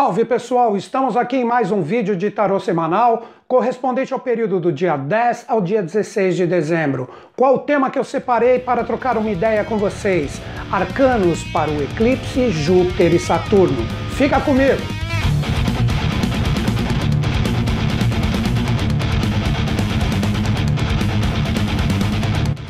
Salve pessoal, estamos aqui em mais um vídeo de tarô semanal correspondente ao período do dia 10 ao dia 16 de dezembro. Qual o tema que eu separei para trocar uma ideia com vocês? Arcanos para o eclipse Júpiter e Saturno. Fica comigo!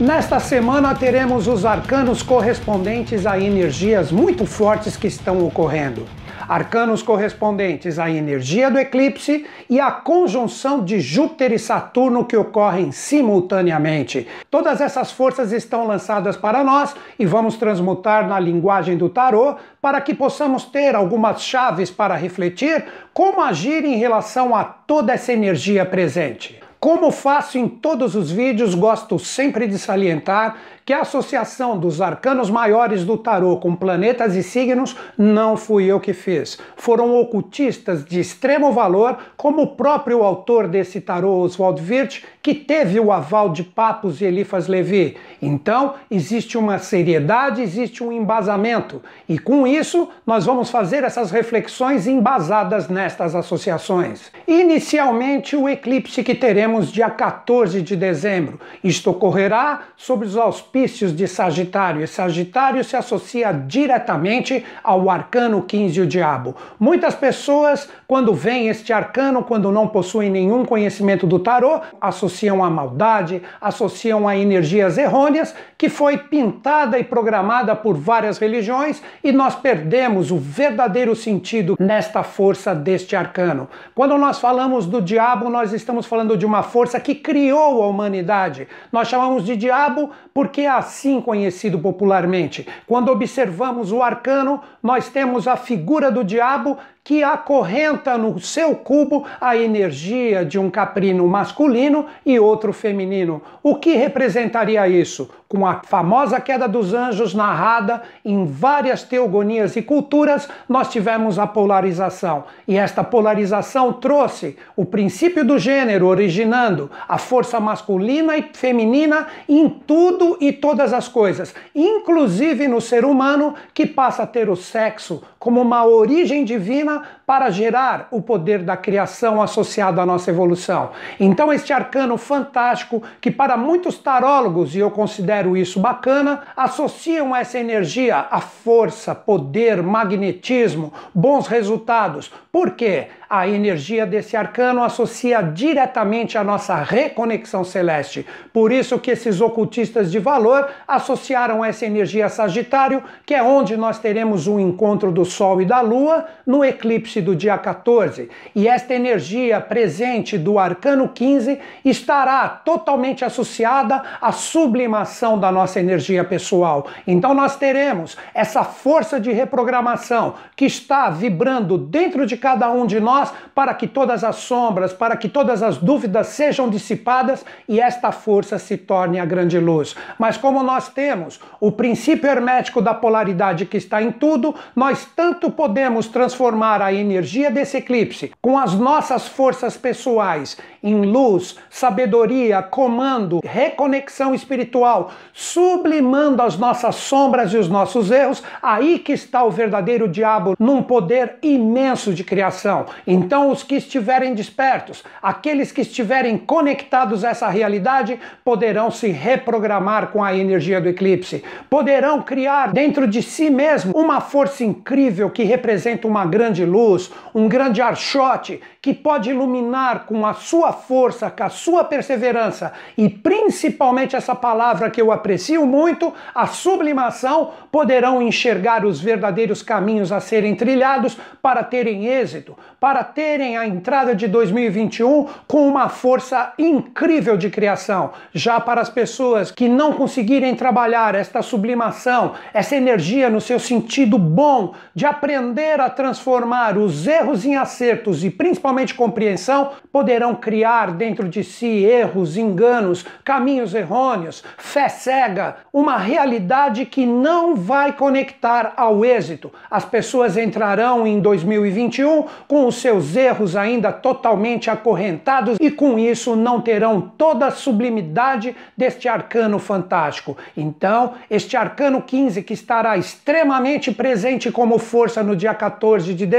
Nesta semana teremos os arcanos correspondentes a energias muito fortes que estão ocorrendo arcanos correspondentes à energia do eclipse e à conjunção de Júpiter e Saturno que ocorrem simultaneamente. Todas essas forças estão lançadas para nós e vamos transmutar na linguagem do tarô para que possamos ter algumas chaves para refletir como agir em relação a toda essa energia presente. Como faço em todos os vídeos, gosto sempre de salientar que a associação dos arcanos maiores do tarô com planetas e signos não fui eu que fiz. Foram ocultistas de extremo valor, como o próprio autor desse tarô, Oswald Wirth, que teve o aval de Papos e Elifas Levi. Então, existe uma seriedade, existe um embasamento. E com isso, nós vamos fazer essas reflexões embasadas nestas associações. Inicialmente, o eclipse que teremos dia 14 de dezembro. Isto ocorrerá sobre os auspícios de Sagitário, e Sagitário se associa diretamente ao arcano 15, o diabo. Muitas pessoas, quando veem este arcano, quando não possuem nenhum conhecimento do tarô, associam a maldade, associam a energias errôneas, que foi pintada e programada por várias religiões, e nós perdemos o verdadeiro sentido nesta força deste arcano. Quando nós falamos do diabo, nós estamos falando de uma força que criou a humanidade. Nós chamamos de diabo porque é assim conhecido popularmente. Quando observamos o arcano, nós temos a figura do diabo que acorrenta no seu cubo a energia de um caprino masculino e outro feminino. O que representaria isso? Com a famosa queda dos anjos narrada em várias teogonias e culturas, nós tivemos a polarização. E esta polarização trouxe o princípio do gênero, originando a força masculina e feminina em tudo e todas as coisas, inclusive no ser humano que passa a ter o sexo como uma origem divina para gerar o poder da criação associado à nossa evolução. Então, este arcano fantástico, que para muitos tarólogos, e eu considero isso bacana, associam essa energia a força, poder, magnetismo, bons resultados. Por quê? A energia desse arcano associa diretamente a nossa reconexão celeste. Por isso que esses ocultistas de valor associaram essa energia a Sagitário, que é onde nós teremos o encontro do Sol e da Lua no eclipse do dia 14. E esta energia presente do arcano 15 estará totalmente associada à sublimação da nossa energia pessoal. Então nós teremos essa força de reprogramação que está vibrando dentro de cada um de nós para que todas as sombras, para que todas as dúvidas sejam dissipadas e esta força se torne a grande luz. Mas como nós temos o princípio hermético da polaridade que está em tudo, nós tanto podemos transformar a energia desse eclipse com as nossas forças pessoais em luz, sabedoria, comando, reconexão espiritual, sublimando as nossas sombras e os nossos erros, aí que está o verdadeiro diabo num poder imenso de criação. Então, os que estiverem despertos, aqueles que estiverem conectados a essa realidade, poderão se reprogramar com a energia do eclipse, poderão criar dentro de si mesmo uma força incrível que representa uma grande luz, um grande archote que pode iluminar com a sua força, com a sua perseverança e principalmente essa palavra que eu aprecio muito, a sublimação, poderão enxergar os verdadeiros caminhos a serem trilhados para terem êxito, para terem a entrada de 2021 com uma força incrível de criação. Já para as pessoas que não conseguirem trabalhar esta sublimação, essa energia no seu sentido bom de aprender a transformar os erros em acertos e principalmente compreensão, poderão criar dentro de si erros, enganos, caminhos errôneos, fé cega, uma realidade que não vai conectar ao êxito. As pessoas entrarão em 2021 com os seus erros ainda totalmente acorrentados e com isso não terão toda a sublimidade deste arcano fantástico. Então, este arcano 15 que estará extremamente presente como força no dia 14 de dezembro,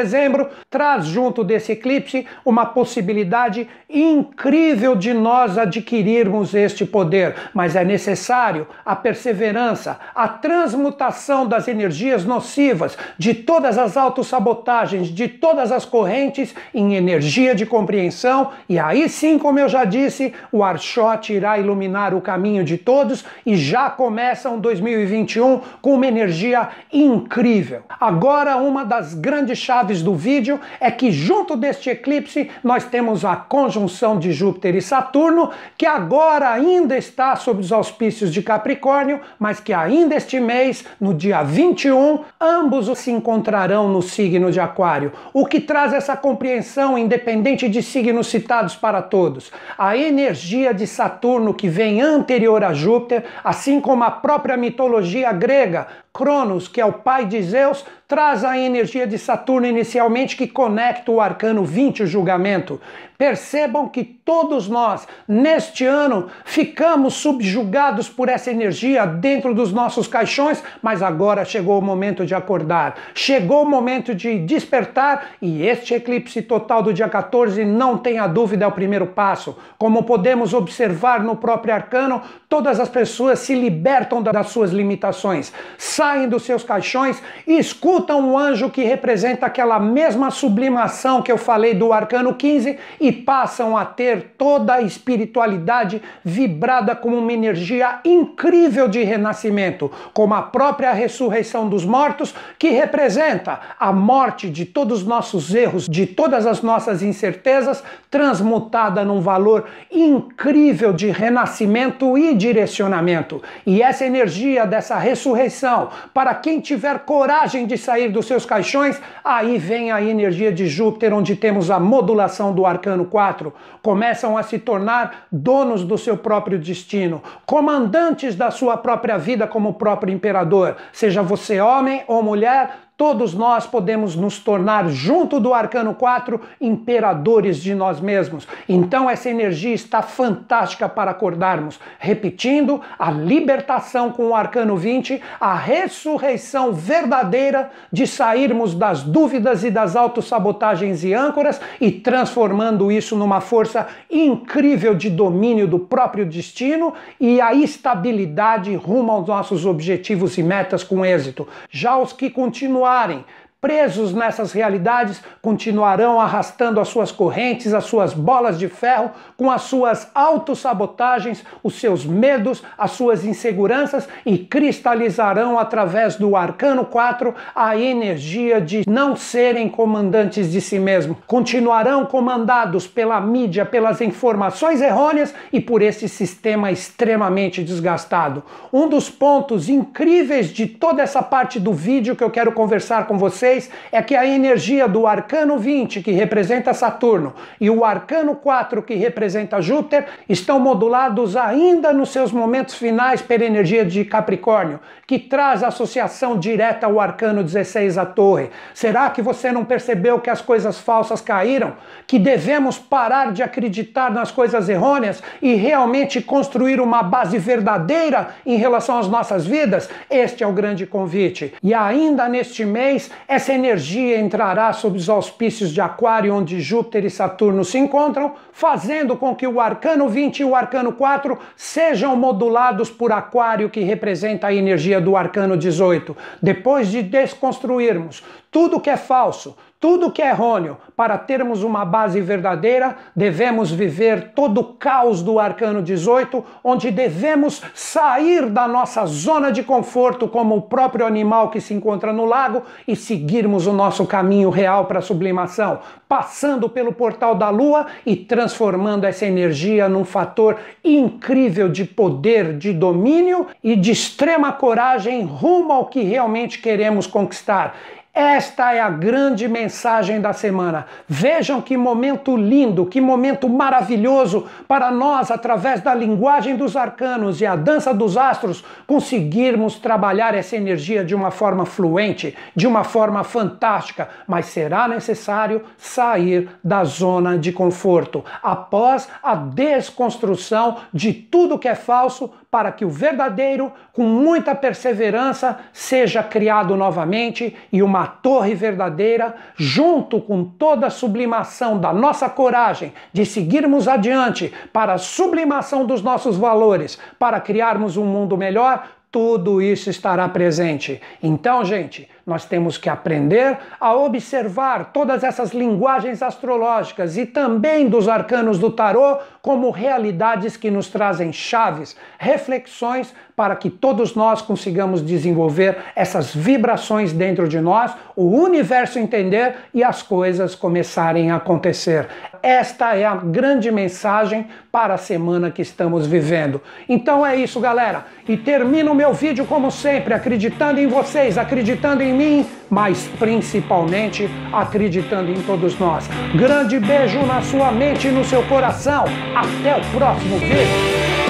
traz junto desse eclipse uma possibilidade incrível de nós adquirirmos este poder, mas é necessário a perseverança, a transmutação das energias nocivas, de todas as autossabotagens, de todas as correntes em energia de compreensão, e aí sim, como eu já disse, o Arshot irá iluminar o caminho de todos e já começa um 2021 com uma energia incrível. Agora, uma das grandes chaves do vídeo é que junto deste eclipse nós temos a conjunção de Júpiter e Saturno, que agora ainda está sob os auspícios de Capricórnio, mas que ainda este mês, no dia 21, ambos se encontrarão no signo de Aquário, o que traz essa compreensão independente de signos citados para todos. A energia de Saturno que vem anterior a Júpiter, assim como a própria mitologia grega, Cronos, que é o pai de Zeus, traz a energia de Saturno inicialmente que conecta o arcano 20, o julgamento. Percebam que todos nós, neste ano, ficamos subjugados por essa energia dentro dos nossos caixões, mas agora chegou o momento de acordar. Chegou o momento de despertar e este eclipse total do dia 14, não tenha dúvida, é o primeiro passo. Como podemos observar no próprio arcano, todas as pessoas se libertam das suas limitações, saem dos seus caixões e escutam escutam um anjo que representa aquela mesma sublimação que eu falei do arcano 15 e passam a ter toda a espiritualidade vibrada como uma energia incrível de renascimento, como a própria ressurreição dos mortos, que representa a morte de todos os nossos erros, de todas as nossas incertezas, transmutada num valor incrível de renascimento e direcionamento. E essa energia dessa ressurreição, para quem tiver coragem de sair dos seus caixões, aí vem a energia de Júpiter, onde temos a modulação do arcano 4. Começam a se tornar donos do seu próprio destino, comandantes da sua própria vida como próprio imperador. Seja você homem ou mulher, todos nós podemos nos tornar, junto do Arcano 4, imperadores de nós mesmos. Então, essa energia está fantástica para acordarmos. Repetindo, a libertação com o Arcano 20, a ressurreição verdadeira de sairmos das dúvidas e das autossabotagens e âncoras e transformando isso numa força incrível de domínio do próprio destino e a estabilidade rumo aos nossos objetivos e metas com êxito. Já os que continuam continuarem presos nessas realidades, continuarão arrastando as suas correntes, as suas bolas de ferro, com as suas autossabotagens, os seus medos, as suas inseguranças e cristalizarão através do arcano 4 a energia de não serem comandantes de si mesmo. Continuarão comandados pela mídia, pelas informações errôneas e por esse sistema extremamente desgastado. Um dos pontos incríveis de toda essa parte do vídeo que eu quero conversar com você é que a energia do arcano 20, que representa Saturno, e o arcano 4, que representa Júpiter, estão modulados ainda nos seus momentos finais pela energia de Capricórnio, que traz associação direta ao arcano 16, a Torre. Será que você não percebeu que as coisas falsas caíram? Que devemos parar de acreditar nas coisas errôneas e realmente construir uma base verdadeira em relação às nossas vidas? Este é o grande convite. E ainda neste mês é essa energia entrará sob os auspícios de Aquário, onde Júpiter e Saturno se encontram, fazendo com que o arcano 20 e o arcano 4 sejam modulados por Aquário, que representa a energia do arcano 18. Depois de desconstruirmos tudo que é falso, tudo que é errôneo, para termos uma base verdadeira, devemos viver todo o caos do arcano 18, onde devemos sair da nossa zona de conforto, como o próprio animal que se encontra no lago, e seguirmos o nosso caminho real para a sublimação, passando pelo portal da lua e transformando essa energia num fator incrível de poder, de domínio e de extrema coragem rumo ao que realmente queremos conquistar. Esta é a grande mensagem da semana. Vejam que momento lindo, que momento maravilhoso para nós, através da linguagem dos arcanos e a dança dos astros, conseguirmos trabalhar essa energia de uma forma fluente, de uma forma fantástica. Mas será necessário sair da zona de conforto após a desconstrução de tudo que é falso para que o verdadeiro, com muita perseverança, seja criado novamente e uma torre verdadeira, junto com toda a sublimação da nossa coragem de seguirmos adiante para a sublimação dos nossos valores, para criarmos um mundo melhor, tudo isso estará presente. Então, gente, nós temos que aprender a observar todas essas linguagens astrológicas e também dos arcanos do tarô como realidades que nos trazem chaves, reflexões para que todos nós consigamos desenvolver essas vibrações dentro de nós, o universo entender e as coisas começarem a acontecer. Esta é a grande mensagem para a semana que estamos vivendo. Então é isso, galera. E termino meu vídeo como sempre, acreditando em vocês, acreditando em mim, mas principalmente acreditando em todos nós. Grande beijo na sua mente e no seu coração. Até o próximo vídeo.